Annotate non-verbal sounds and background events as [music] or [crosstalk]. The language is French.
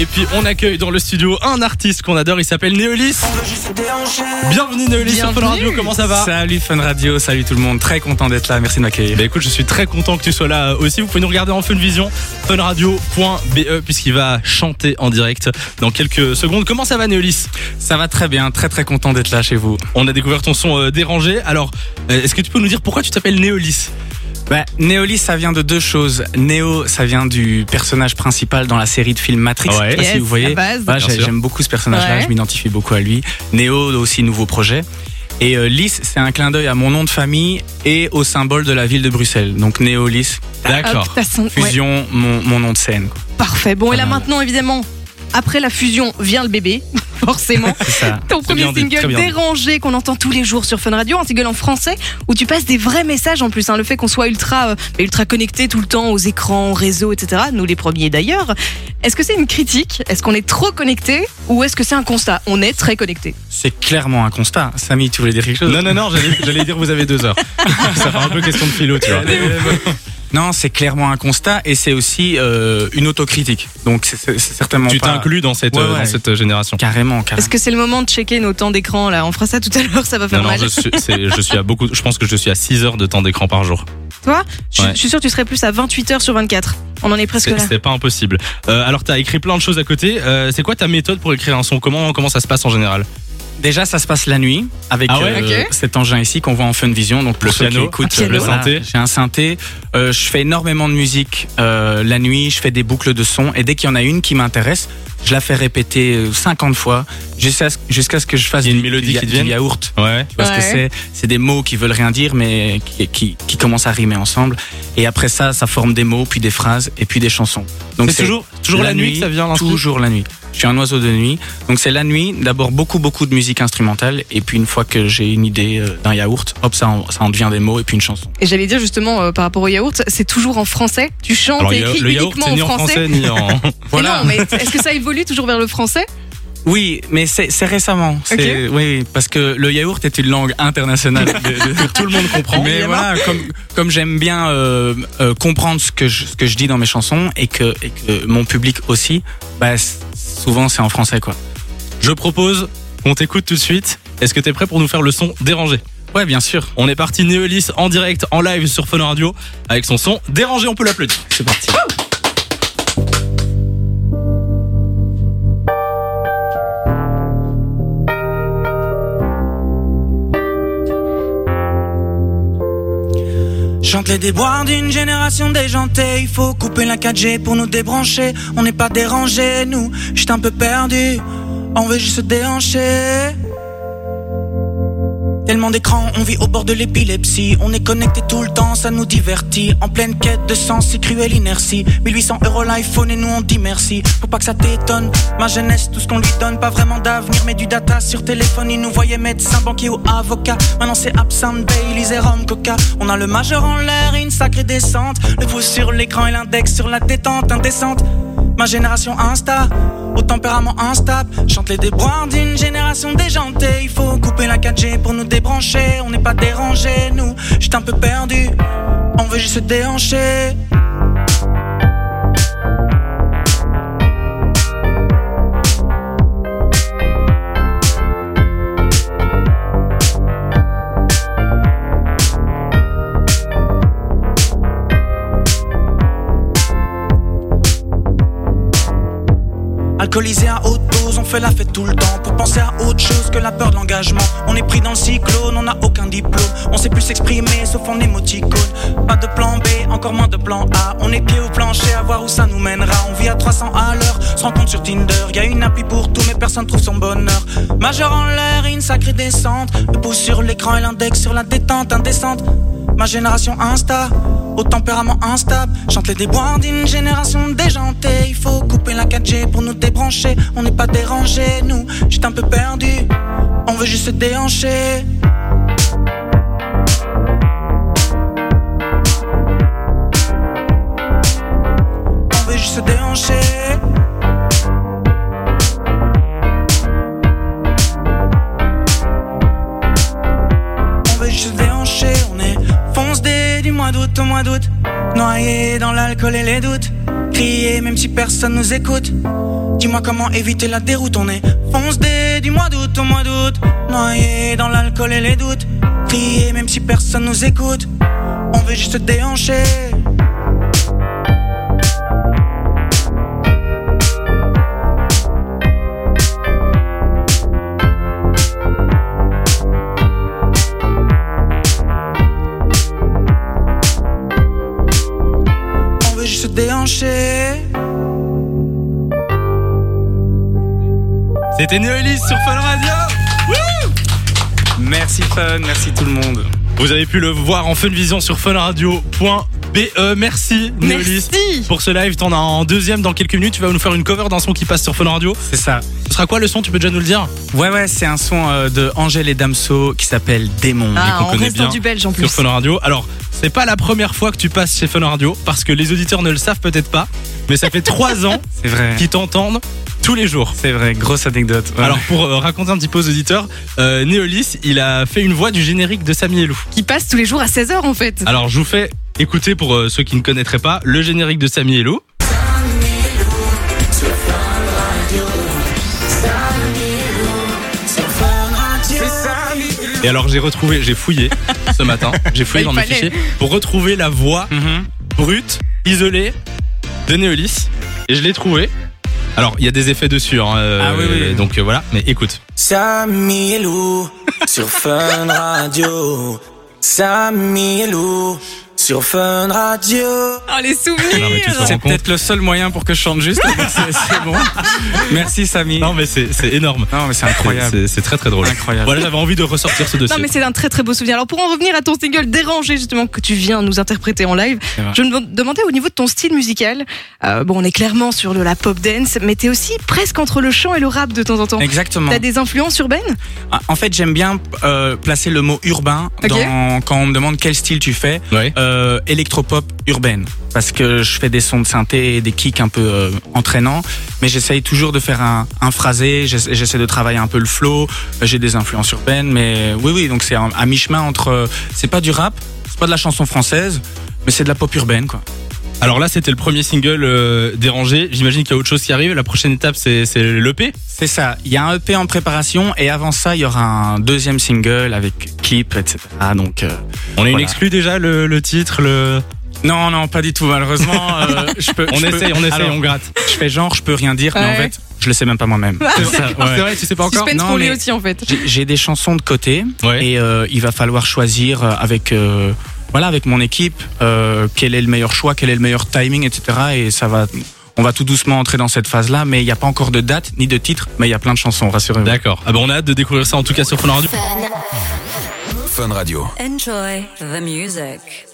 Et puis on accueille dans le studio un artiste qu'on adore, il s'appelle Néolis. Bienvenue Néolis sur Fun. Radio, comment ça va? Salut Fun Radio, salut tout le monde, très content d'être là, merci de m'accueillir. Bah écoute, je suis très content que tu sois là aussi. Vous pouvez nous regarder en Funvision, funradio.be, puisqu'il va chanter en direct dans quelques secondes. Comment ça va Néolis Ça va très bien, très très content d'être là chez vous. On a découvert ton son euh, dérangé. Alors, euh, est-ce que tu peux nous dire pourquoi tu t'appelles Néolis Bah, Néolis, ça vient de deux choses. Néo, ça vient du personnage principal dans la série de films Matrix. Ouais. Yes, si vous voyez. à base. Bah. J'aime beaucoup ce personnage-là, Ouais. je m'identifie beaucoup à lui. Néo, aussi nouveau projet. Et euh, Lys, c'est un clin d'œil à mon nom de famille et au symbole de la ville de Bruxelles. Donc Néolis, D'accord. Ouais, fusion, mon, mon nom de scène. quoi. parfait. Bon, et là maintenant, évidemment, après la fusion vient le bébé, [laughs] forcément. Ça. Ton premier bien single bien dérangé qu'on entend tous les jours sur Fun Radio, un single en français où tu passes des vrais messages en plus. hein. le fait qu'on soit ultra, euh, ultra connecté tout le temps aux écrans, aux réseaux, etc. Nous les premiers d'ailleurs. Est-ce que c'est une critique? Est-ce qu'on est trop connecté? Ou est-ce que c'est un constat? On est très connecté. C'est clairement un constat. Samy, tu voulais dire quelque chose? Non, non, non, j'allais dire vous avez deux heures. [laughs] ça fait un peu question de philo, tu vois. Non, c'est clairement un constat et c'est aussi euh, une autocritique. Donc c'est- certainement Tu pas t'inclus dans cette, Ouais, euh, ouais. dans cette génération. carrément, carrément. Est-ce que c'est le moment de checker nos temps d'écran là? On fera ça tout à l'heure, ça va faire Non, non, mal. je suis, c'est- je suis à beaucoup, je pense que je suis à 6 heures de temps d'écran par jour. Toi? Je, Ouais. je suis sûr que tu serais plus à 28 heures sur 24. On en est presque C'est là. c'est pas impossible. Euh, alors, t'as écrit plein de choses à côté. Euh, c'est quoi ta méthode pour écrire un son? Comment, comment ça se passe en général? Déjà, ça se passe la nuit avec Ah ouais? euh, cet engin ici qu'on voit en Fun Vision. Donc pour Le piano, un piano. le Le synthé. J'ai un synthé. Euh, je fais énormément de musique euh, la nuit. Je fais des boucles de son et dès qu'il y en a une qui m'intéresse, je la fais répéter euh, 50 fois jusqu'à ce, jusqu'à ce que je fasse Il y a une du- mélodie du, qui vienne yaourt. Ouais. Tu vois ce Ouais. que c'est? C'est des mots qui veulent rien dire, mais qui, qui, qui commencent à rimer ensemble. Et après ça, ça forme des mots, puis des phrases, et puis des chansons. Donc C'est toujours, toujours la, nuit que ça vient Toujours la nuit. Je suis un oiseau de nuit. Donc c'est la nuit, d'abord beaucoup, beaucoup de musique instrumentale. Et puis une fois que j'ai une idée euh, d'un yaourt, hop, ça en, ça en devient des mots et puis une chanson. Et j'allais dire justement euh, par rapport au yaourt, c'est toujours en français? Tu chantes Alors, et écris le yaourt, uniquement ni en français? français ni en. [laughs] Mais Voilà. non, mais est-ce que ça évolue toujours vers le français? Oui, mais c'est récemment. C'est- Oui, parce que le yaourt est une langue internationale. [laughs] de- Tout le monde comprend. Mais voilà, comme, comme j'aime bien euh, euh, comprendre ce que, je, ce que je dis dans mes chansons et que, et que mon public aussi, bah, souvent c'est en français quoi. Je propose qu'on t'écoute tout de suite. Est-ce que t'es prêt pour nous faire le son dérangé? Ouais, bien sûr. On est parti Néolis en direct, en live sur Fun Radio, avec son son dérangé. On peut l'applaudir. C'est parti. Chante les déboires d'une génération déjantée. Il faut couper la 4G pour nous débrancher. On n'est pas dérangés, nous. J'suis un peu perdu. On veut juste se déhancher. Tellement d'écrans, on vit au bord de l'épilepsie. On est connecté tout le temps, ça nous divertit. En pleine quête de sens, c'est cruelle inertie. 1800 euros l'iPhone et nous on dit merci. Faut pas que ça t'étonne. Ma jeunesse, tout ce qu'on lui donne, pas vraiment d'avenir, mais du data sur téléphone. Il nous voyait médecin, banquier ou avocat. Maintenant c'est absinthe, Baileys et rhum, coca. On a le majeur en l'air une sacrée descente. Le pouce sur l'écran et l'index sur la détente indécente. Ma génération Insta, au tempérament instable, chante les déboires d'une génération déjantée. Il faut couper 4G pour nous débrancher. On n'est pas dérangés, nous. J'étais un peu perdu. On veut juste se déhancher. Alcoolisé à haute on fait la fête tout le temps pour penser à autre chose que la peur de l'engagement. On est pris dans le on n'a aucun diplôme, on sait plus s'exprimer sauf en émoticône. Pas de plan B, encore moins de plan A. On est pied au plancher à voir où ça nous mènera. On vit à 300 à l'heure, se rencontre sur Tinder. Y a une appli pour tout, mais personne trouve son bonheur. Majeur en l'air une sacrée descente. Le pouce sur l'écran et l'index sur la détente indécente. Ma génération Insta, au tempérament instable, chante les déboires d'une génération déjantée. Il faut couper la 4G pour nous débrancher. On n'est pas dérangés, nous. J'étais un peu perdu. On veut juste se déhancher. Se déhancher. On est fonce dé du mois d'août au mois d'août. Noyé dans l'alcool et les doutes. crier même si personne nous écoute. Dis-moi comment éviter la déroute, on est fonce dès du mois d'août au mois d'août. Noyé dans l'alcool et les doutes. Crier même si personne nous écoute. On veut juste déhancher. C'était Néolis sur Fun Radio. Merci Fun, merci tout le monde. Vous avez pu le voir en Funvision sur funradio.be. Merci Néolis. Merci. Pour ce live, t'en as en deuxième dans quelques minutes. Tu vas nous faire une cover d'un son qui passe sur Fun Radio. C'est ça. Ce sera quoi le son? Tu peux déjà nous le dire? Ouais, ouais, c'est un son euh, de Angèle et Damso qui s'appelle Démon. Ah, qu'on on connaît reste dans bien du belge en plus. sur Fun Radio. Alors, c'est pas la première fois que tu passes chez Fun Radio parce que les auditeurs ne le savent peut-être pas, mais ça fait trois ans [laughs] C'est vrai. qu'ils t'entendent tous les jours. C'est vrai, grosse anecdote. Ouais. Alors pour euh, raconter un petit peu aux auditeurs, euh, Néolis, il a fait une voix du générique de Samy et Lou. Qui passe tous les jours à 16h en fait. Alors je vous fais écouter pour euh, ceux qui ne connaîtraient pas le générique de Samy et Lou. Et alors j'ai retrouvé, j'ai fouillé ce matin, [laughs] j'ai fouillé Bah, dans mes fichiers pour retrouver la voix Mhm. brute, isolée de Néolis. Et je l'ai trouvé. Alors il y a des effets dessus, hein, euh, Ah oui, oui. donc euh, voilà, mais écoute. Samy et Lou sur Fun Radio. Samy et Lou sur Fun Radio. Oh les souvenirs C'est peut-être le seul moyen pour que je chante juste. [laughs] c'est c'est bon. Merci Samy. Non mais c'est c'est énorme. Non, mais c'est incroyable. C'est c'est très très drôle. Incroyable. Voilà, j'avais envie de ressortir ce dossier. Non mais c'est un très très beau souvenir. Alors pour en revenir à ton single Dérangé justement que tu viens nous interpréter en live, je me demandais au niveau de ton style musical. euh, bon on est clairement sur de la pop dance, mais t'es aussi presque entre le chant et le rap de temps en temps. Exactement. T'as des influences urbaines? Ah, En fait, j'aime bien euh, placer le mot urbain dans, quand on me demande quel style tu fais. Ouais. Euh, électropop urbaine. Parce que je fais des sons de synthé et des kicks un peu euh, entraînants. Mais j'essaye toujours de faire un, un phrasé. J'essa- J'essaie de travailler un peu le flow. Euh, J'ai des influences urbaines. Mais oui, oui, donc c'est à mi-chemin entre. euh, C'est pas du rap, c'est pas de la chanson française, mais c'est de la pop urbaine, quoi. Alors là, c'était le premier single euh, dérangé. J'imagine qu'il y a autre chose qui arrive. La prochaine étape, c'est c'est l'EP. C'est ça. Il y a un EP en préparation et avant ça, il y aura un deuxième single avec clip, etc. Donc. euh, On a une Voilà. exclu déjà le, le titre, le. Non, non, pas du tout. Malheureusement, [laughs] euh, je peux. On je peux- essaye, on essaye, Alors, on gratte. Je fais genre, je peux rien dire, mais en Ouais. fait, je le sais même pas moi-même. C'est ça, [laughs] C'est vrai, tu sais pas encore. Suspense Non, pour lui aussi en fait. J'ai- J'ai des chansons de côté Ouais. et euh, il va falloir choisir euh, avec. euh, voilà, avec mon équipe, euh, quel est le meilleur choix, quel est le meilleur timing, etc. Et ça va, on va tout doucement entrer dans cette phase-là, mais il n'y a pas encore de date ni de titre, mais il y a plein de chansons, rassurez-vous. D'accord. Ah ben on a hâte de découvrir ça en tout cas sur Fun Radio. Fun Radio. Enjoy the music.